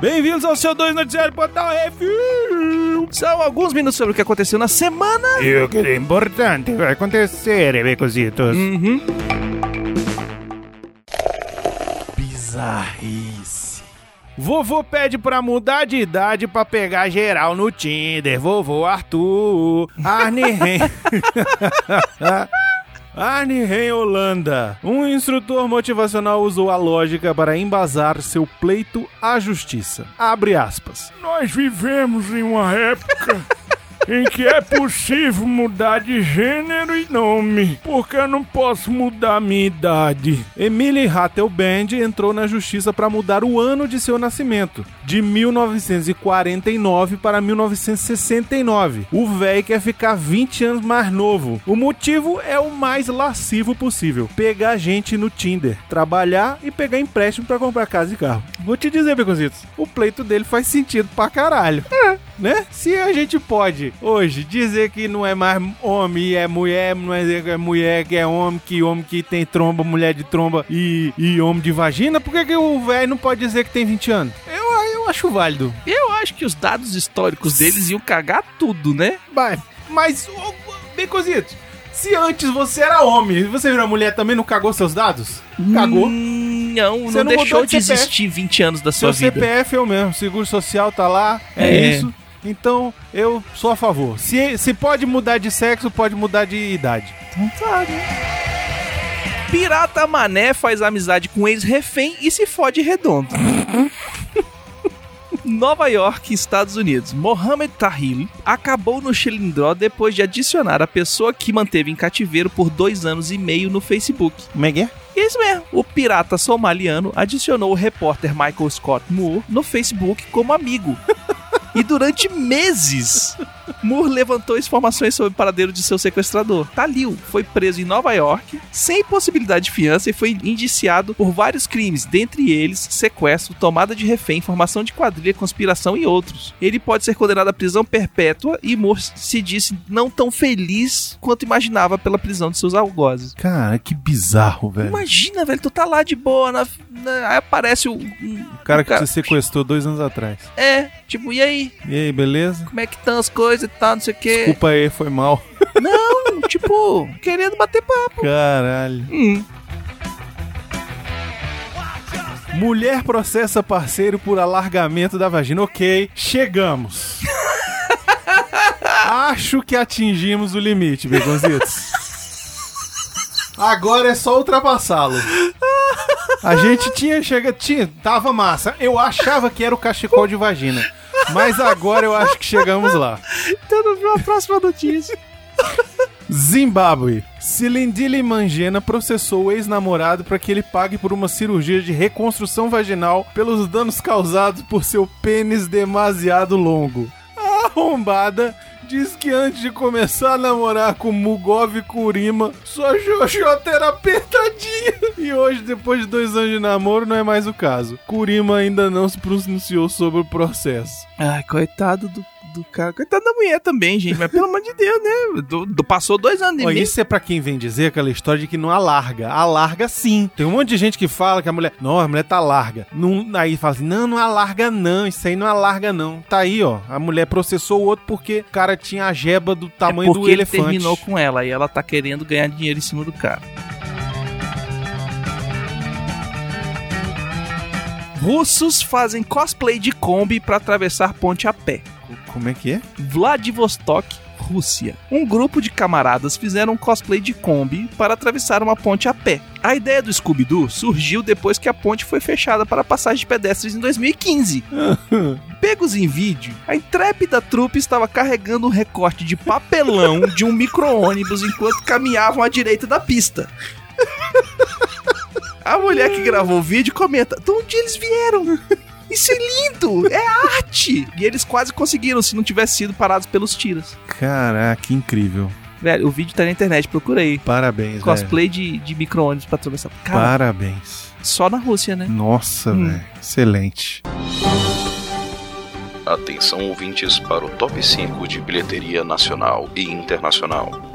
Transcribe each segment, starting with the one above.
Bem-vindos ao seu 2 Noticiário Portal Refil. São alguns minutos sobre o que aconteceu na semana. E o que é importante vai acontecer, becositos. Uhum. Bizarrice. Vovô pede pra mudar de idade pra pegar geral no Tinder. Vovô Arthur. Arne. Arne Ren Holanda. Um instrutor motivacional usou a lógica para embasar seu pleito à justiça. Abre aspas. Nós vivemos em uma época em que é possível mudar de gênero e nome, porque eu não posso mudar minha idade. Emily Hattelband entrou na justiça para mudar o ano de seu nascimento, de 1949 para 1969. O véi quer ficar 20 anos mais novo. O motivo é o mais lascivo possível: pegar gente no Tinder, trabalhar e pegar empréstimo para comprar casa e carro. Vou te dizer, Beconzitos, o pleito dele faz sentido pra caralho. É, né? Se a gente pode hoje dizer que não é mais homem e é mulher, não é é mulher que é homem, que homem que tem tromba, mulher de tromba e, e homem de vagina, por que, que o velho não pode dizer que tem 20 anos? Eu, eu acho válido. Eu acho que os dados históricos deles iam cagar tudo, né? Mas, mas ô, Beconzitos, se antes você era homem e você virou mulher também, não cagou seus dados? Cagou. Hum, não, Você não, não deixou de de existir 20 anos da sua Seu vida. CPF é o mesmo, seguro social tá lá, é, É. isso. Então, eu sou a favor. Se, se pode mudar de sexo, pode mudar de idade. Então tá, né? Pirata Mané faz amizade com ex-refém e se fode redondo. Nova York, Estados Unidos. Mohamed Tahil acabou no Chilindró depois de adicionar a pessoa que manteve em cativeiro por dois anos e meio no Facebook. Como é que é? Isso mesmo. O pirata somaliano adicionou o repórter Michael Scott Moore no Facebook como amigo. E durante meses, Moore levantou informações sobre o paradeiro de seu sequestrador. Talil foi preso em Nova York, sem possibilidade de fiança, e foi indiciado por vários crimes, dentre eles sequestro, tomada de refém, formação de quadrilha, conspiração e outros. Ele pode ser condenado à prisão perpétua e Moore se disse não tão feliz quanto imaginava pela prisão de seus algozes. Cara, que bizarro, velho. Imagina, velho, tu tá lá de boa, na, na- aí aparece o. um- O cara que cara- te sequestrou dois anos atrás. É, tipo, e aí? E aí, beleza? Como é que estão as coisas e tal, não sei o quê. Desculpa aí, foi mal. Não, tipo, querendo bater papo. Caralho. Hum. Mulher processa parceiro por alargamento da vagina. Ok, chegamos. Acho que atingimos o limite, Begonzitos. Agora é só ultrapassá-lo. A gente tinha chega, tinha, tava massa. Eu achava que era o cachecol de vagina. Mas agora eu acho que chegamos lá. Então a próxima notícia. Zimbábue. Cilindile Mangena processou o ex-namorado para que ele pague por uma cirurgia de reconstrução vaginal pelos danos causados por seu pênis demasiado longo. A arrombada diz que antes de começar a namorar com Mugov Kurima, sua xoxota era apertadinha. E hoje, depois de dois anos de namoro, não é mais o caso. Kurima ainda não se pronunciou sobre o processo. Ai, coitado do, do cara. Coitado da mulher também, gente. Mas pelo amor de Deus, né? Do- do- passou dois anos e meio. isso é pra quem vem dizer aquela história de que não alarga. Alarga sim. Tem um monte de gente que fala que a mulher. Não, a mulher tá larga. Não, aí fala assim: não, não alarga não. Isso aí não alarga não. Tá aí, ó. A mulher processou o outro porque o cara tinha a jeba do É tamanho porque do ele elefante. terminou com ela e ela tá querendo ganhar dinheiro em cima do cara. Russos fazem cosplay de Kombi pra atravessar ponte a pé. Como é que é? Vladivostok, Rússia. Um grupo de camaradas fizeram um cosplay de Kombi para atravessar uma ponte a pé. A ideia do Scooby-Doo surgiu depois que a ponte foi fechada para passagem de pedestres em 2015. Pegos em vídeo, a intrépida trupe estava carregando um recorte de papelão de um micro-ônibus enquanto caminhavam à direita da pista. A mulher que gravou o vídeo comenta: De onde eles vieram? Isso é lindo! É arte! E eles quase conseguiram se não tivesse sido parados pelos tiros. Caraca, que incrível. Velho, o vídeo tá na internet, procurei. Parabéns, velho. Cosplay de, de micro-ônibus pra atravessar. Cara, Parabéns. só na Rússia, né? Nossa, Hum. velho. Excelente. Atenção ouvintes para o top 5 de bilheteria nacional e internacional.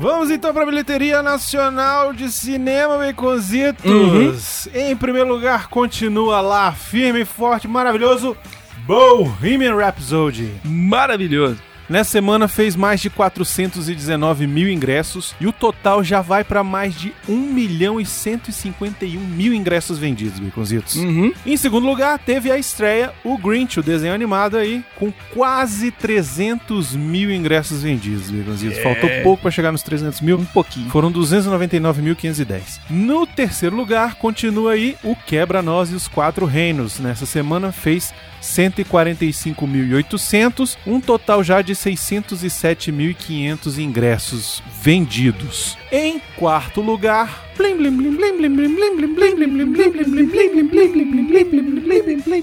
Vamos então para a bilheteria nacional de cinema, Baconzitos. Uhum. Em primeiro lugar, continua lá, firme, forte, maravilhoso, Bohemian Rhapsody. Maravilhoso. Nessa semana fez mais de 419 mil ingressos e o total já vai para mais de 1 milhão e 151 mil ingressos vendidos, Baconzitos. Uhum. Em segundo lugar, teve a estreia O Grinch, o desenho animado aí, com quase 300 mil ingressos vendidos, Baconzitos. É. Faltou pouco para chegar nos 300 mil. Um pouquinho. Foram 299.510. No terceiro lugar, continua aí o Quebra-Nós e os Quatro Reinos. Nessa semana fez 145.800, um total já de 607.500 ingressos vendidos. Em quarto lugar,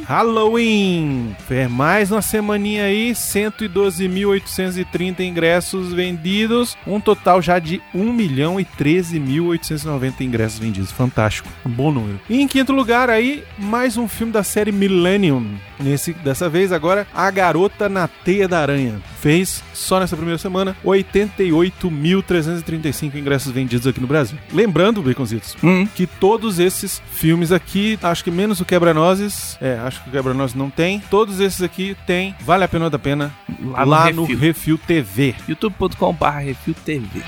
Halloween. Fez mais uma semaninha aí, 112.830 ingressos vendidos, um total já de 1 milhão e 13.890 ingressos vendidos. Fantástico, um bom número. E em quinto lugar aí, mais um filme da série Millennium. Nesse, dessa vez agora, A Garota na Teia da Aranha. Fez, só nessa primeira semana, 88.335 ingressos vendidos aqui no Brasil. Lembrando, Baconzitos, Hum. que todos esses filmes aqui, acho que menos o Quebra-Nozes, é, acho que o Quebra-Nozes não tem, todos esses aqui tem, vale a pena ou da pena, Lá lá, no no, Refil. Refil TV. youtube.com.br Refil TV.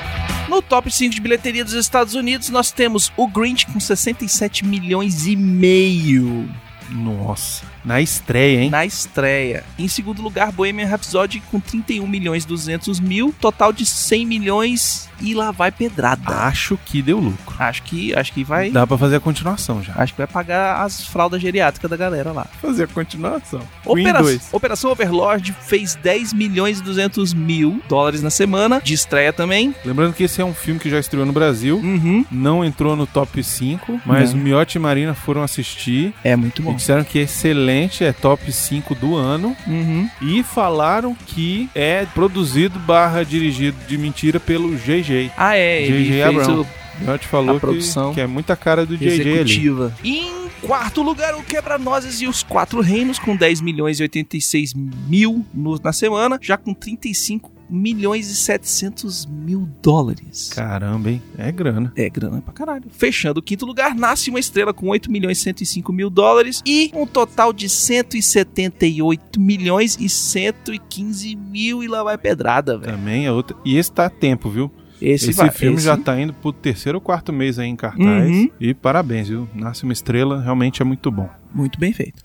No top 5 de bilheteria dos Estados Unidos, nós temos o Grinch com 67 milhões e meio Nossa, na estreia, hein? na estreia. Em segundo lugar, Bohemian Rhapsody com 31 milhões e 200 mil, total de 100 milhões e lá vai pedrada. Acho que deu lucro. Acho que acho que vai Dá pra fazer a continuação já. acho que vai pagar as fraldas geriátricas da galera lá. Fazer a continuação. Opera- Queen 2. Operação Overlord fez 10 milhões e 200 mil dólares na semana, de estreia também. Lembrando que esse é um filme que já estreou no Brasil. Uhum. Não entrou no top 5, mas Não. o Miotti e Marina foram assistir É muito bom. Disseram que é excelente, é top 5 do ano. Uhum. E falaram que é produzido barra dirigido de mentira pelo JJ. Ah, é, fez Abrams. o Miotti falou A produção que, que é muita cara do JJ ali. executiva. Em quarto lugar, o Quebra-Nozes e os Quatro Reinos, com 10 milhões e 86 mil no- na semana, já com 35 milhões e 700 mil dólares. Caramba, hein? É grana. É grana pra caralho. Fechando o quinto lugar, nasce uma estrela com 8 milhões e 105 mil dólares e um total de 178 milhões e 115 mil e lá vai pedrada, velho. Também é outra. E esse tá a tempo, viu? Esse, Esse, filme esse- já tá indo pro terceiro ou quarto mês aí em cartaz. Uhum. E parabéns, viu? Nasce uma estrela, realmente é muito bom. Muito bem feito.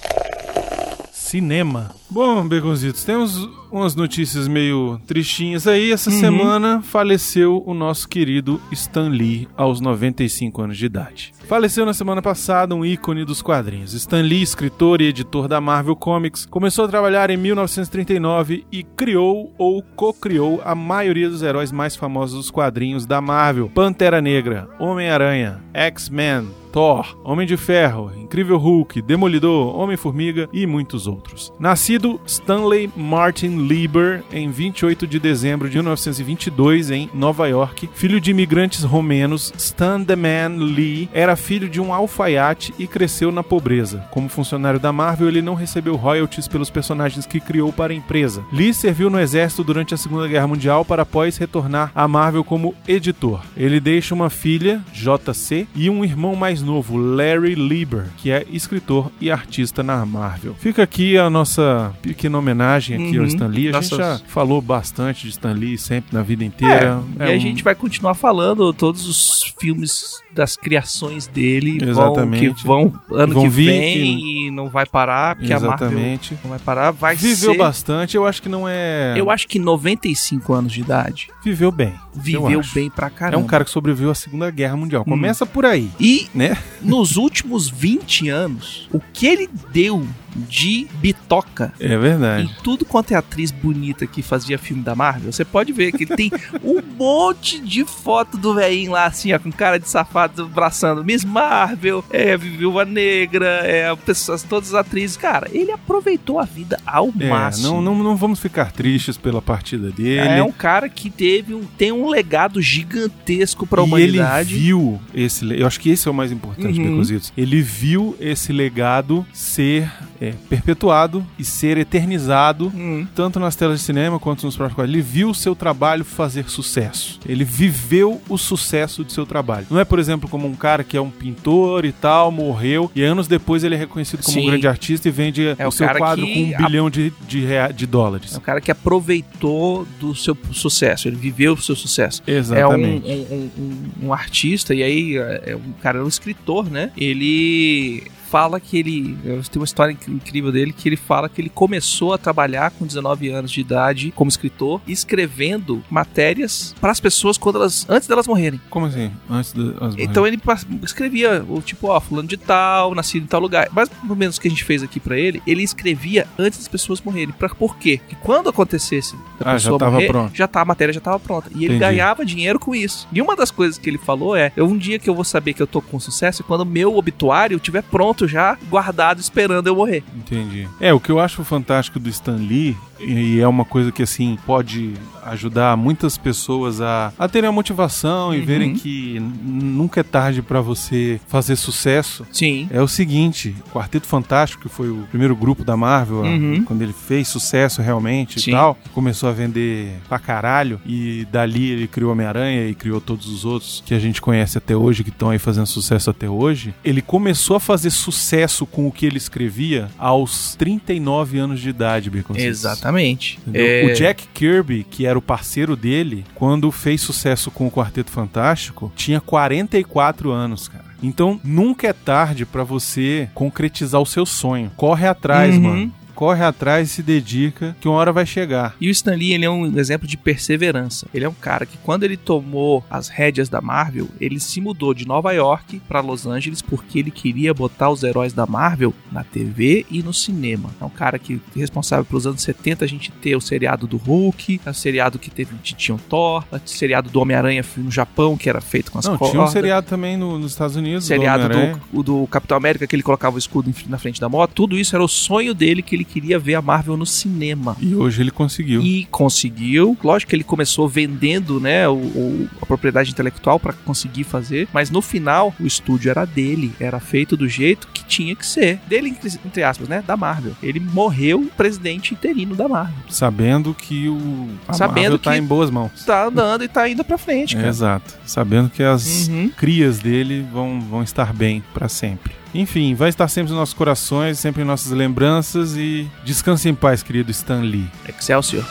Cinema. Bom, Begonzitos, temos umas notícias meio tristinhas aí. Essa Uhum. semana faleceu o nosso querido Stan Lee aos 95 anos de idade. Faleceu na semana passada um ícone dos quadrinhos. Stan Lee, escritor e editor da Marvel Comics, começou a trabalhar em 1939 e criou ou co-criou a maioria dos heróis mais famosos dos quadrinhos da Marvel: Pantera Negra, Homem-Aranha, X-Men, Thor, Homem de Ferro, Incrível Hulk, Demolidor, Homem-Formiga e muitos outros. Nascido Stanley Martin Lieber em 28 de dezembro de 1922 em Nova York, filho de imigrantes romenos, Stan the Man Lee era filho de um alfaiate e cresceu na pobreza. Como funcionário da Marvel, ele não recebeu royalties pelos personagens que criou para a empresa. Lee serviu no exército durante a Segunda Guerra Mundial para após retornar à Marvel como editor. Ele deixa uma filha, JC, e um irmão mais novo, Larry Lieber, que é escritor e artista na Marvel. Fica aqui a nossa pequena homenagem aqui ao Uhum. Stan Lee. A gente Nossas- já falou bastante de Stan Lee sempre na vida inteira. É, É e a um- gente vai continuar falando todos os filmes das criações dele vão- Exatamente. que vão ano Vão que vir vem e não vai parar, porque a Marvel Exatamente. não vai parar, vai Viveu ser... bastante, eu acho que não é. Eu acho que 95 anos de idade Viveu bem. eu viveu bem pra É caramba. um cara que sobreviveu à Segunda Guerra Mundial. Começa por aí, E né? nos últimos 20 anos, o que ele deu de bitoca É verdade. em tudo quanto é atriz bonita que fazia filme da Marvel, você pode ver que tem um monte de foto do velhinho lá, assim, ó, com cara de safado, abraçando Miss Marvel, é, Viúva Negra, é, pessoas, todas as atrizes. Cara, ele aproveitou a vida ao É, máximo. não, não, não vamos ficar tristes pela partida dele. É um cara que teve um, tem um legado gigantesco pra e humanidade. ele viu esse. Eu acho que esse é o mais importante, Uhum. Becositos. Ele viu esse legado ser é, perpetuado e ser eternizado Hum. tanto nas telas de cinema quanto nos próprios. Ele viu o seu trabalho fazer sucesso. Ele viveu o sucesso de seu trabalho. Não é, por exemplo, como um cara que é um pintor e tal, morreu, e anos depois ele é reconhecido como Sim. um grande artista e vende É o o seu quadro com um a- bilhão de, de, rea- de dólares. É um cara que aproveitou do seu sucesso, ele viveu o seu sucesso. É um, Exatamente. um, um- um artista, e aí é um cara, é um escritor, né? Ele fala que ele. Tem uma história inc- incrível dele que ele fala que ele começou a trabalhar com 19 anos de idade como escritor, escrevendo matérias para as pessoas quando elas. antes delas morrerem. Como assim? Antes das Então ele escrevia, o tipo, ó, fulano de tal, nascido em tal lugar. Mais ou menos o que a gente fez aqui pra ele, ele escrevia antes das pessoas morrerem. Pra, por quê? Que quando acontecesse da Ah, já pessoa tava morrer, pronto. já tá, a matéria já tava pronta. E ele Entendi. ganhava dinheiro com isso. E uma das coisas que ele falou é, um dia que eu vou saber que eu tô com sucesso é quando meu obituário estiver pronto já, guardado, esperando eu morrer. Entendi. É, o que eu acho fantástico do Stan Lee, e é uma coisa que, assim, pode ajudar muitas pessoas a, a terem a motivação e Uhum. verem que nunca é tarde pra você fazer sucesso. Sim. É o seguinte, o Quarteto Fantástico, que foi o primeiro grupo da Marvel, Uhum. quando ele fez sucesso realmente Sim. e tal, começou a vender pra caralho, e dali ele criou Homem-Aranha e criou todos os outros que a gente conhece até hoje, que estão aí fazendo sucesso até hoje. Ele começou a fazer sucesso com o que ele escrevia aos 39 anos de idade, Baconzitos. Exatamente. É, O Jack Kirby, que era o parceiro dele, quando fez sucesso com o Quarteto Fantástico, tinha 44 anos, cara. Então nunca é tarde pra você concretizar o seu sonho. Corre atrás, Uhum. mano. Corre atrás e se dedica, que uma hora vai chegar. E o Stan Lee, ele é um exemplo de perseverança. Ele é um cara que quando ele tomou as rédeas da Marvel, ele se mudou de Nova York para Los Angeles porque ele queria botar os heróis da Marvel na TV e no cinema. É um cara que é responsável pelos anos 70 a gente ter o seriado do Hulk, o seriado que teve tinha o Thor, o seriado do Homem-Aranha no Japão que era feito com as Não, cordas. tinha um seriado também no- nos Estados Unidos. do seriado do, o do Capitão América que ele colocava o escudo na frente da moto, tudo isso era o sonho dele que ele queria ver a Marvel no cinema. E hoje ele conseguiu. E conseguiu. Lógico que ele começou vendendo, né, o, o- a propriedade intelectual para conseguir fazer, mas no final o estúdio era dele, era feito do jeito que tinha que ser. Dele, entre, aspas, né, da Marvel. Ele morreu presidente interino da Marvel. Sabendo que o a Sabendo Marvel tá que- em boas mãos. Tá andando e tá indo pra frente, cara. Exato. Sabendo que as Uhum. crias dele vão, vão estar bem pra sempre. Enfim, vai estar sempre nos nossos corações, sempre em nossas lembranças e descanse em paz, querido Stan Lee. Excelsior.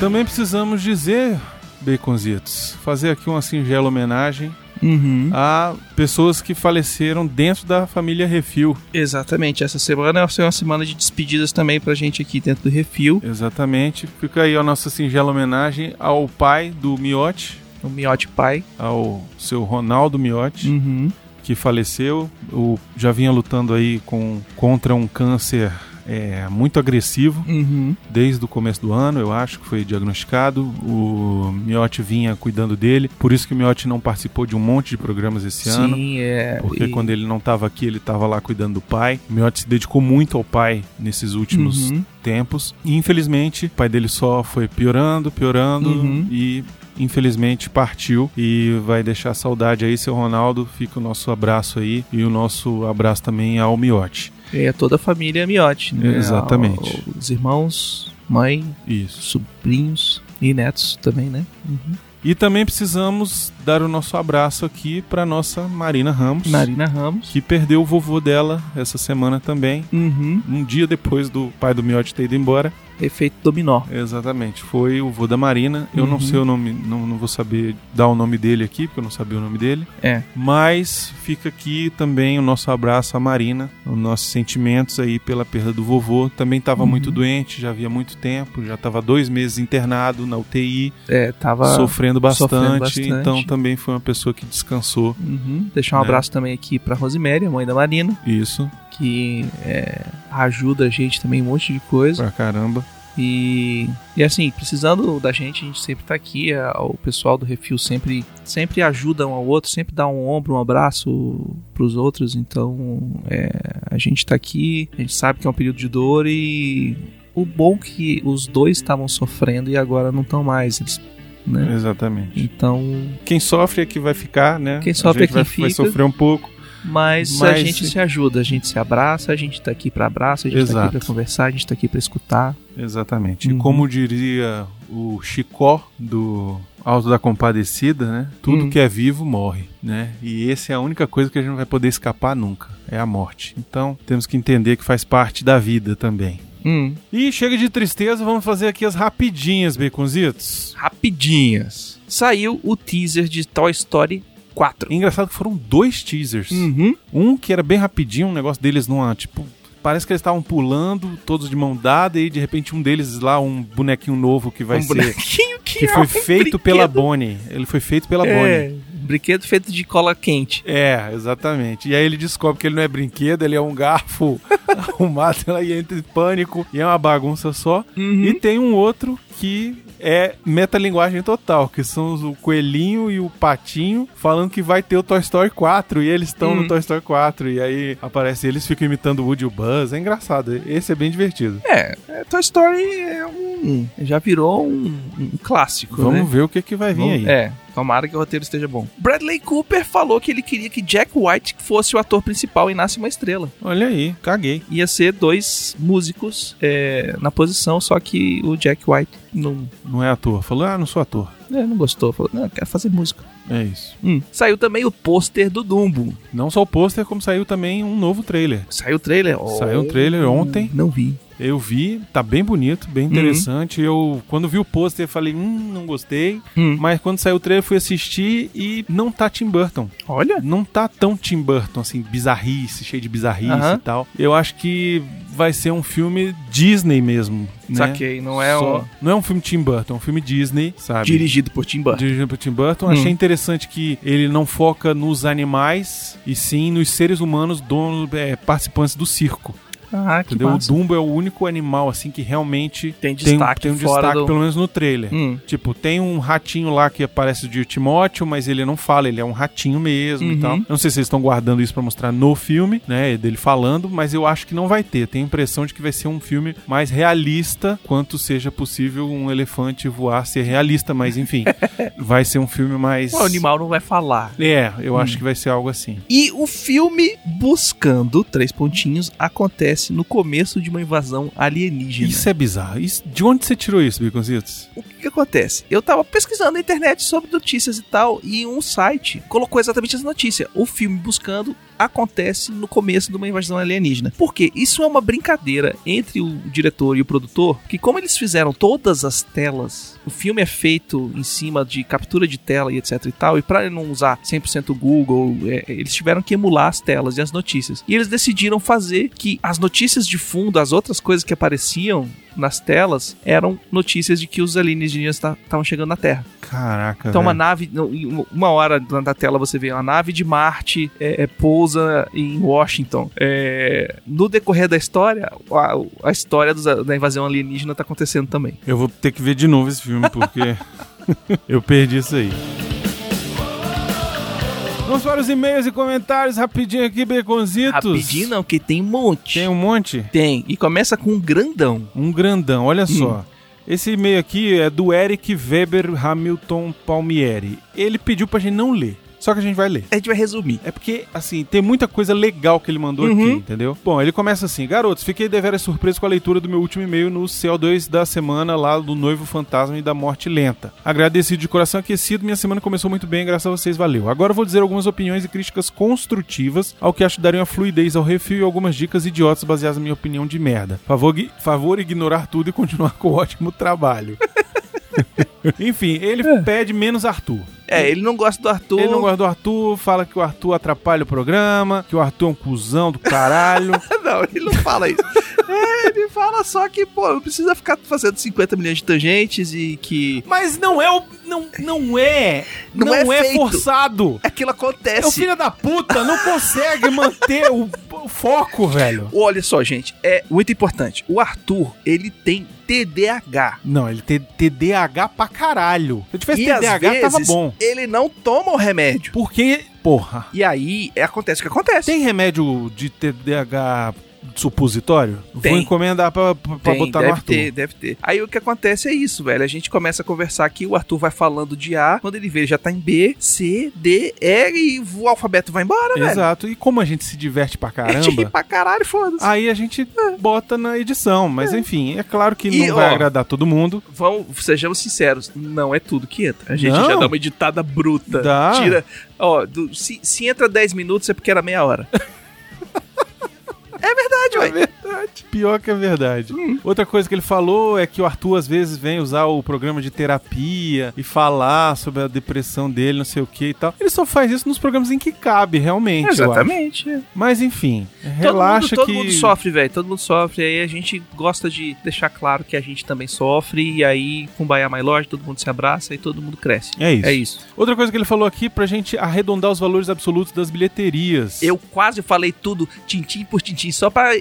Também precisamos dizer, Baconzitos, fazer aqui uma singela homenagem Uhum. a pessoas que faleceram dentro da família Refil. Exatamente. Essa semana vai ser uma semana de despedidas também pra gente aqui dentro do Refil. Exatamente. Fica aí a nossa singela homenagem ao pai do Miotti, O Miote Pai. ao seu Ronaldo Miotti. Uhum. que faleceu, o, já vinha lutando aí com, contra um câncer é, muito agressivo Uhum. desde o começo do ano, eu acho que foi diagnosticado. O Miotti vinha cuidando dele, por isso que o Miotti não participou de um monte de programas esse ano. Sim, é. Porque e- quando ele não estava aqui, ele estava lá cuidando do pai. O Miotti se dedicou muito ao pai nesses últimos Uhum. tempos. E infelizmente, o pai dele só foi piorando, piorando Uhum. e infelizmente partiu e vai deixar saudade aí, seu Ronaldo. Fica o nosso abraço aí e o nosso abraço também ao Miotti. É toda a família Miotti, né? Exatamente. Os irmãos, mãe, Isso. sobrinhos e netos também, né? Uhum. E também precisamos dar o nosso abraço aqui para nossa Marina Ramos, Marina Ramos. que perdeu o vovô dela essa semana também. Uhum. Um dia depois do pai do Miotti ter ido embora. Efeito dominó. Exatamente, foi o vô da Marina. Eu não Uhum. sei o nome, não, não vou saber dar o nome dele aqui, porque eu não sabia o nome dele. É. Mas fica aqui também o nosso abraço à Marina, os nossos sentimentos aí pela perda do vovô. Também estava Uhum. muito doente, já havia muito tempo, já estava dois meses internado na UTI, É, tava. sofrendo, bastante, sofrendo bastante. Então também foi uma pessoa que descansou. Uhum. Deixar um É. abraço também aqui pra Rosemary, a mãe da Marina, Isso, que é, ajuda a gente também um monte de coisa. pra caramba. E, e assim, precisando da gente, a gente sempre tá aqui. a- O pessoal do Refil sempre, sempre ajuda um ao outro, sempre dá um ombro, um abraço pros outros. Então, é, a gente tá aqui, a gente sabe que é um período de dor e o bom é que os dois estavam sofrendo e agora não estão mais. Eles, né? Exatamente. Então, Quem sofre é que vai ficar, né? Quem sofre a é vai, quem vai fica. sofrer um pouco. Mas, a Mas- gente se ajuda, a gente se abraça, a gente tá aqui pra abraço, a gente tá Exato. aqui pra conversar, a gente tá aqui pra escutar. Exatamente. Uhum. E como diria o Chicó do Alto da Compadecida, né? Tudo Hum. que é vivo morre, né? E essa é a única coisa que a gente não vai poder escapar nunca, é a morte. Então, temos que entender que faz parte da vida também. Hum, E chega de tristeza, vamos fazer aqui as rapidinhas, baconzitos. rapidinhas. Saiu o teaser de Toy Story 4. Engraçado que foram dois teasers. Uhum. Um que era bem rapidinho, um negócio deles numa, tipo, parece que eles estavam pulando, todos de mão dada, e de repente um deles lá, um bonequinho novo que vai um ser. bonequinho que, Que é foi um feito brinquedo. pela Bonnie. Ele foi feito pela Bonnie. É, um brinquedo feito de cola quente. É, exatamente. E aí ele descobre que ele não é brinquedo, ele é um garfo arrumado, ela entra em pânico e é uma bagunça só. Uhum. E tem um outro que é metalinguagem total, que são o coelhinho e o patinho falando que vai ter o Toy Story 4 e eles estão Hum. no Toy Story 4 e aí aparece eles ficam imitando o Woody e o Buzz, é engraçado. Esse é bem divertido. É, é, Toy Story é um. Já virou um, um clássico. Vamos né? ver o que que vai vir Vamos- aí. É, tomara que o roteiro esteja bom. Bradley Cooper falou que ele queria que Jack White fosse o ator principal em Nasce uma Estrela. Olha aí, caguei. Ia ser dois músicos é, na posição, só que o Jack White não, Não é ator. Falou, ah, não sou ator. é, não gostou. Falou, não, quero fazer música. É isso. Hum. Saiu também o pôster do Dumbo. Não só o pôster, como saiu também um novo trailer. Saiu o trailer? Saiu um trailer ontem. Não vi. Eu vi, tá bem bonito, bem interessante. Eu, quando vi o pôster, falei, hum, não gostei. Hum. Mas quando saiu o trailer, fui assistir e não tá Tim Burton. Olha. Não tá tão Tim Burton, assim, bizarrice, cheio de bizarrice Aham. e tal. Eu acho que vai ser um filme Disney mesmo. Né? Saquei, não é Só- um Não é um filme Tim Burton, é um filme Disney, sabe? dirigido por Tim Burton. Dirigido por Tim Burton. Hum. Achei interessante que ele não foca nos animais, e sim nos seres humanos, donos, é, participantes do circo. Ah, que Entendeu? O massa. Dumbo é o único animal, assim, que realmente Tem tem, destaque tem um fora destaque, do- pelo menos no trailer. Hum. Tipo, tem um ratinho lá que aparece de Timóteo, mas ele não fala, ele é um ratinho mesmo Uhum. e tal. Eu não sei se eles estão guardando isso pra mostrar no filme, né, dele falando, mas eu acho que não vai ter. Tenho a impressão de que vai ser um filme mais realista, quanto seja possível um elefante voar ser realista, mas enfim, vai ser um filme mais... O animal não vai falar. É, eu Hum. acho que vai ser algo assim. E o filme Buscando Três Pontinhos acontece no começo de uma invasão alienígena. Isso é bizarro. Isso- de onde você tirou isso, Baconzitos? O que, que acontece? Eu tava pesquisando na internet sobre notícias e tal, e um site colocou exatamente essa notícia. O filme Buscando acontece no começo de uma invasão alienígena. Porque isso é uma brincadeira entre o diretor e o produtor, que como eles fizeram todas as telas, o filme é feito em cima de captura de tela e etc e tal, e para não usar 100% Google, é, eles tiveram que emular as telas e as notícias. E eles decidiram fazer que as notícias de fundo, as outras coisas que apareciam nas telas, eram notícias de que os alienígenas estavam chegando na Terra. Caraca, Então, uma nave, uma- hora na tela você vê uma nave de Marte é, é, pousa em Washington. É, no decorrer da história, a, a história dos- da invasão alienígena tá acontecendo também. Eu vou ter que ver de novo esse filme, porque eu perdi isso aí. Vamos para os e-mails e comentários rapidinho aqui, Baconzitos. Rapidinho não, que tem um monte. Tem um monte? Tem. E começa com um grandão. Um grandão, olha Hum. só. Esse e-mail aqui é do Eric Weber Hamilton Palmieri. Ele pediu pra gente não ler. Só que a gente vai ler. A gente vai resumir. É porque, assim, tem muita coisa legal que ele mandou Uhum. aqui, entendeu? Bom, ele começa assim: Garotos, fiquei deveras surpreso com a leitura do meu último e-mail no CO2 da semana lá do Noivo Fantasma e da Morte Lenta. Agradecido de coração aquecido, minha semana começou muito bem, graças a vocês, valeu. Agora vou dizer algumas opiniões e críticas construtivas ao que acho dariam a fluidez ao refil e algumas dicas idiotas baseadas na minha opinião de merda. Favor, favor ignorar tudo e continuar com o ótimo trabalho. Enfim, ele pede menos Arthur. É, ele não gosta do Arthur. Ele não gosta do Arthur, fala que o Arthur atrapalha o programa, que o Arthur é um cuzão do caralho. Não, ele não fala isso. É, ele fala só que, pô, não precisa ficar fazendo 50 milhões de tangentes e que Mas não é o. Não, não é. Não Não, é é, forçado. aquilo É o acontece. filho da puta, não consegue manter o, o foco, velho. Olha só, gente, é muito importante. O Arthur, ele tem TDAH. Não, ele tem TDAH pra caralho. Se eu tivesse e TDAH, vezes, tava bom. ele não toma o remédio. Porque, porra, E aí, é, acontece o que acontece. tem remédio de TDAH supositório? Tem. Vou encomendar pra, pra Tem, botar deve no Arthur. ter, deve ter. Aí o que acontece é isso, velho. A gente começa a conversar aqui, o Arthur vai falando de A, quando ele vê, ele já tá em B, C, D, E e o alfabeto vai embora, velho. Exato. E como a gente se diverte pra A gente ri caramba, pra caralho, foda-se. aí a gente bota na edição. Mas enfim, é claro que E, não vai ó, agradar todo mundo. Vamos, sejamos sinceros, não é tudo que entra. A gente Não. já dá uma editada bruta. Dá. Tira. Ó, do- se, se entra 10 minutos é porque era meia hora. é verdade, É ué. Verdade. Pior que é verdade. Outra coisa que ele falou é que o Arthur às vezes vem usar o programa de terapia e falar sobre a depressão dele, não sei o que e tal. Ele só faz isso nos programas em que cabe, realmente. eu acho. Exatamente. Mas enfim, Todo relaxa mundo, todo que. mundo sofre, velho. Todo mundo sofre. Aí a gente gosta de deixar claro que a gente também sofre. E aí, com Baia Mais Lodge, todo mundo se abraça e todo mundo cresce. É isso. É isso. Outra coisa que ele falou aqui pra gente arredondar os valores absolutos das bilheterias. Eu quase falei tudo, tintim por tintim, só pra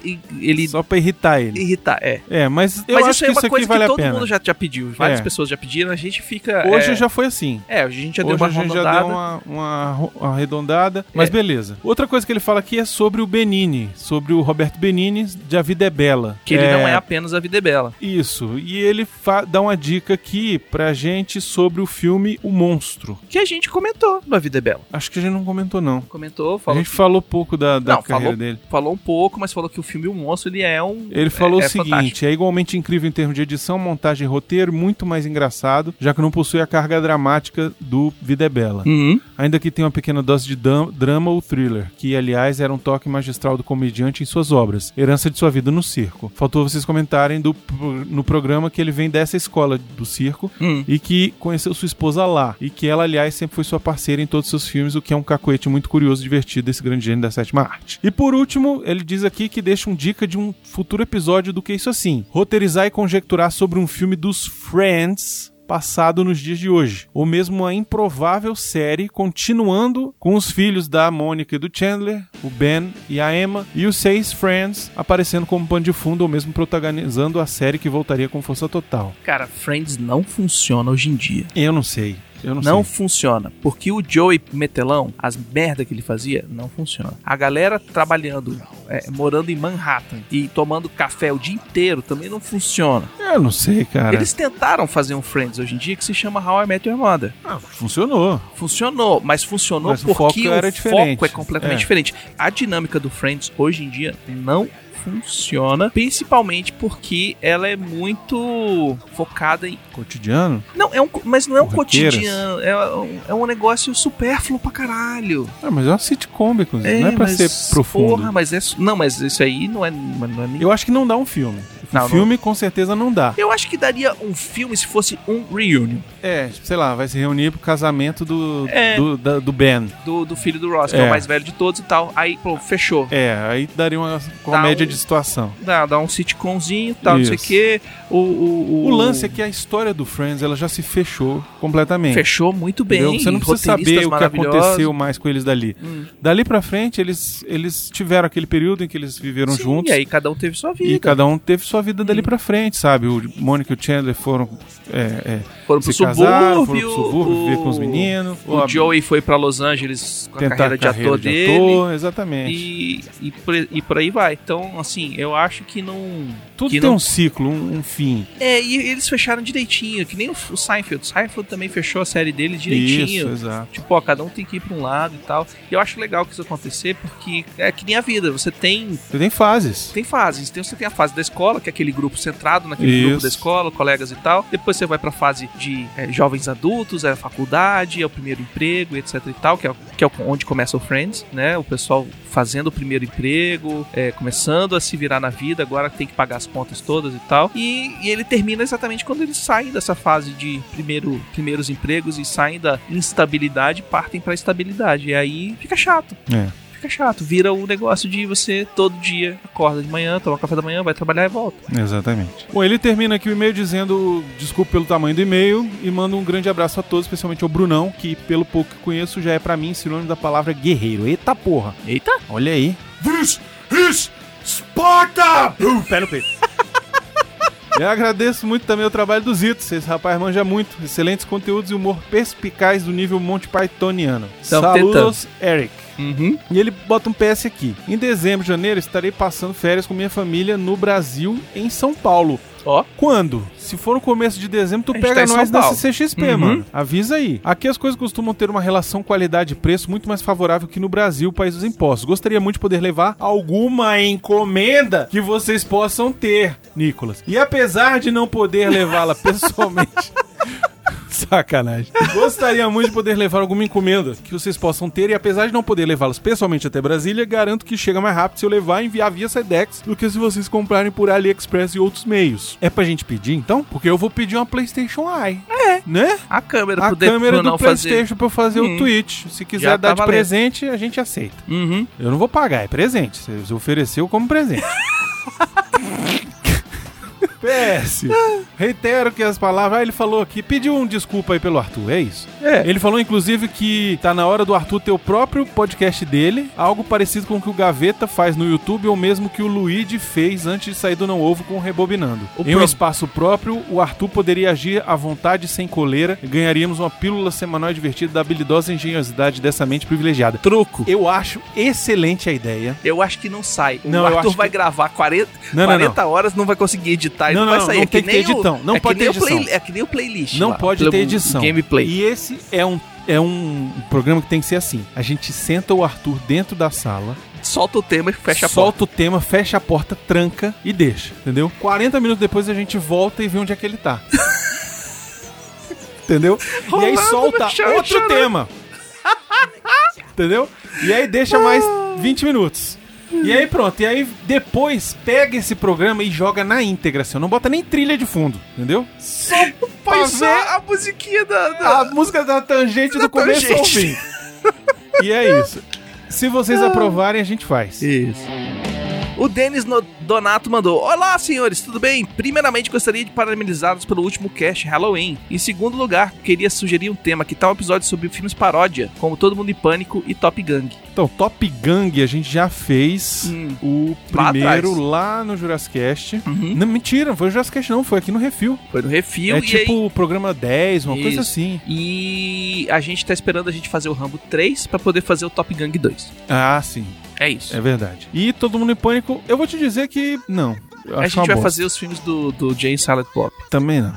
e- Só pra irritar ele. irritar. É. É, mas eu Mas acho isso que é uma isso aqui coisa vale que a todo pena. mundo já, já pediu. Várias É. pessoas já pediram, a gente fica. Hoje é, já foi assim. É, a gente já Hoje deu uma a gente já arredondada. deu uma, uma uma arredondada, mas É. beleza. Outra coisa que ele fala aqui é sobre o Benini, sobre o Roberto Benini de A Vida é Bela. Que ele não é apenas a vida é bela. Isso, e ele dá uma dica aqui pra gente sobre o filme O Monstro. Que a gente comentou no A Vida é Bela. Acho que a gente não comentou, não. Comentou, A falou. gente falou pouco da, da Não, carreira falou, dele. falou um pouco, mas falou que o filme O Monstro ele é um. Ele falou é, o é seguinte: fantástico. é igualmente incrível em termos de edição, montagem e roteiro, muito mais engraçado, já que não possui a carga dramática do Vida é Bela. Uhum. Ainda que tenha uma pequena dose de drama ou thriller, que aliás era um toque magistral do comediante em suas obras, herança de sua vida no circo. Faltou vocês comentarem do, no programa que ele vem dessa escola do circo Hum. e que conheceu sua esposa lá, e que ela, aliás, sempre foi sua parceira em todos os seus filmes, o que é um cacoete muito curioso e divertido desse grande gênio da sétima arte. E por último, ele diz aqui que deixa um dica de um futuro episódio do que isso assim: roteirizar e conjecturar sobre um filme dos Friends passado nos dias de hoje, ou mesmo uma improvável série continuando com os filhos da Mônica e do Chandler, o Ben e a Emma, e os seis Friends aparecendo como pano de fundo ou mesmo protagonizando a série que voltaria com força total. Cara, Friends não funciona hoje em dia. Eu não sei. Não, Não funciona. Porque o Joey Metelão, as merda que ele fazia, não funciona. A galera trabalhando, é, morando em Manhattan e tomando café o dia inteiro também não funciona. Eu não sei, cara. Eles tentaram fazer um Friends hoje em dia que se chama How I Met Your Mother. Ah, funcionou. Funcionou, mas funcionou Mas o porque foco era diferente. foco é completamente É. diferente. A dinâmica do Friends hoje em dia não funciona, principalmente porque ela é muito focada em Cotidiano? não, é um, mas não é um Corriqueiras. cotidiano, é um, é um negócio supérfluo pra caralho. Ah, mas é uma sitcom, inclusive. não é pra mas, ser profundo. Porra, mas é, não, mas isso aí não é, não é nem- Eu acho que não dá um filme. Não, o filme com certeza não dá. Eu acho que daria um filme se fosse um reunion É, sei lá, vai se reunir pro casamento do, É. do, da- do Ben. do, do filho do Ross, que é. É. o mais velho de todos e tal. Aí, pô, fechou. É, aí daria uma comédia um- de situação. Dá, dá um sitcomzinho e tal, não sei o Isso. quê. O, o, O lance é que a história do Friends ela já se fechou completamente. Fechou muito bem. Entendeu? Você não precisa saber o que aconteceu mais com eles dali. Hum. Dali pra frente, eles, eles tiveram aquele período em que eles viveram Sim, juntos. E aí cada um teve sua vida. E cada um teve sua vida dali pra frente, sabe? O Mônica e o Chandler foram é, é, Foram pro casaram, foram subúrbio. pro subúrbio, viver com os meninos. O a- Joey foi pra Los Angeles com a tentar carreira de ator dele. ator, exatamente. E, e, por, e por aí vai. Então, assim, eu acho que não. Tudo que tem não- um ciclo, um, um fim. É, e eles fecharam direitinho, que nem o, o Seinfeld. O Seinfeld também fechou a série dele direitinho. Isso, exato. Tipo, ó, cada um tem que ir pra um lado e tal. E eu acho legal que isso acontecer, porque é que nem a vida. Você tem Você tem fases. tem fases. Então você tem a fase da escola, que é aquele grupo centrado naquele Isso. grupo da escola, colegas e tal. Depois você vai pra fase de é, jovens adultos, é a faculdade, é o primeiro emprego, etc e tal, que é, que é onde começa o Friends, né? O pessoal fazendo o primeiro emprego, é, começando a se virar na vida, agora tem que pagar as contas todas e tal. E, e ele termina exatamente quando eles saem dessa fase de primeiro, primeiros empregos e saem da instabilidade partem pra estabilidade. E aí fica chato É. fica chato. Vira o negócio de você todo dia acorda de manhã, toma café da manhã, vai trabalhar e volta. Exatamente. Bom, ele termina aqui o e-mail dizendo desculpe pelo tamanho do e-mail e manda um grande abraço a todos, especialmente ao Brunão, que pelo pouco que conheço já é pra mim sinônimo da palavra guerreiro. Eita porra. Eita! Olha aí. This is Sparta! Pé no peito. Eu agradeço muito também o trabalho do Zito. Esse rapaz manja muito. Excelentes conteúdos e humor perspicaz do nível Monty Pythoniano. Saludos, Eric. Uhum. E ele bota um PS aqui. Em dezembro, janeiro, estarei passando férias com minha família no Brasil, em São Paulo. Ó. Quando? Se for no começo de dezembro, tu pega tá nós da. CCXP, Uhum. mano. Avisa aí. Aqui as coisas costumam ter uma relação qualidade-preço muito mais favorável que no Brasil, país dos impostos. Gostaria muito de poder levar alguma encomenda que vocês possam ter, Nicolas. E apesar de não poder levá-la pessoalmente. Sacanagem. Gostaria muito de poder levar alguma encomenda que vocês possam ter e apesar de não poder levá-las pessoalmente até Brasília, garanto que chega mais rápido se eu levar e enviar via Sedex do que se vocês comprarem por AliExpress e outros meios. É pra gente pedir então? Porque eu vou pedir uma PlayStation Eye. É. Né? A câmera A câmera do não PlayStation pra eu fazer Hum. o Twitch. Se quiser Já dar tá de valendo. presente, a gente aceita. fazer. Uhum. Eu não vou pagar, é presente. Você ofereceu como presente. PS. Reitero que as palavras. Ah, ele falou aqui, pediu um desculpa aí pelo Arthur, é isso. É. Ele falou, inclusive, que tá na hora do Arthur ter o próprio podcast dele, algo parecido com o que o Gaveta faz no YouTube, ou mesmo que o Luigi fez antes de sair do Não Ovo com o Rebobinando. O em um pro- espaço próprio, o Arthur poderia agir à vontade sem coleira e ganharíamos uma pílula semanal divertida da habilidosa engenhosidade dessa mente privilegiada. Truco. Eu acho excelente a ideia. Eu acho que não sai. O Não, Arthur vai que- gravar 40, Não, não, 40 horas, não vai conseguir editar e Não, não, vai sair. não é que tem que ter o- edição, não é pode que nem ter o play- edição. é que nem o playlist. Não lá, pode ter edição. Gameplay. E esse é um, é um programa que tem que ser assim. A gente senta o Arthur dentro da sala, Solta o tema e fecha a porta. solta o tema, fecha a porta, tranca e deixa, entendeu? 40 minutos depois a gente volta e vê onde é que ele tá. entendeu? e aí Rolando solta chão, outro chorando. tema. entendeu? E aí deixa mais 20 minutos. E aí pronto, e aí depois pega esse programa e joga na íntegra, assim, não bota nem trilha de fundo, entendeu? Só ver só a musiquinha da... da- a música da tangente Da do começo ao fim. E é isso. Se vocês aprovarem, a gente faz. Isso. O Denis Donato mandou: Olá, senhores, tudo bem? Primeiramente, gostaria de parabenizá-los pelo último cast Halloween. Em segundo lugar, queria sugerir um tema que tal episódio sobre filmes paródia, como Todo Mundo em Pânico e Top Gang. Então, Top Gang a gente já fez Hum. o Lá primeiro atrás. lá, no Jurassic Cast. Uhum. Não, mentira, não foi o Jurassic Cast não, foi aqui no Refil. Foi no Refil é tipo aí- o programa 10, uma coisa Isso. assim. E a gente tá esperando a gente fazer o Rambo 3 pra poder fazer o Top Gang 2. Ah, sim, É isso. é verdade. E Todo Mundo em Pânico, eu vou te dizer que não. A gente vai bosta. fazer os filmes do, do Jay Silent Bob. Também não.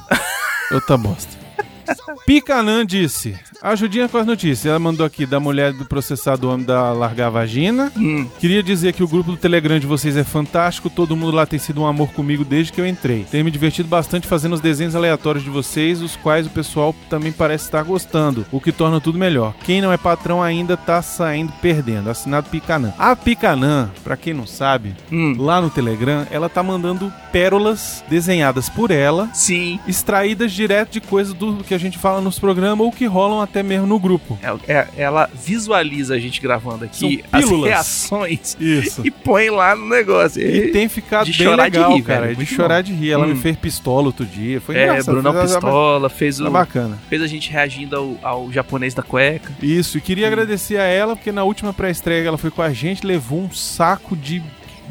Outra bosta. Picanã disse: Ajudinha com as notícias. Ela mandou aqui da mulher do processado homem da largar a vagina. Hum. Queria dizer que o grupo do Telegram de vocês é fantástico. Todo mundo lá tem sido um amor comigo desde que eu entrei. Tenho me divertido bastante fazendo os desenhos aleatórios de vocês, os quais o pessoal também parece estar gostando, o que torna tudo melhor. Quem não é patrão ainda tá saindo perdendo. Assinado Picanã. A Picanã, pra quem não sabe, Hum. lá no Telegram, ela tá mandando pérolas desenhadas por ela Sim. extraídas direto de coisas do que a gente fala nos programas ou que rolam até mesmo no grupo. É- é- ela visualiza a gente gravando aqui as reações Isso. e põe lá no negócio. E tem ficado De bem chorar de legal, rir, cara. velho. de chorar de rir. Ela Hum. me fez pistola outro dia. Foi É, engraçado. Brunão Foi- Pistola fez, o, Tá bacana. fez a gente reagindo ao, ao japonês da cueca. Isso, e Hum. queria agradecer a ela, porque na última pré-estreia ela foi com a gente, levou um saco de,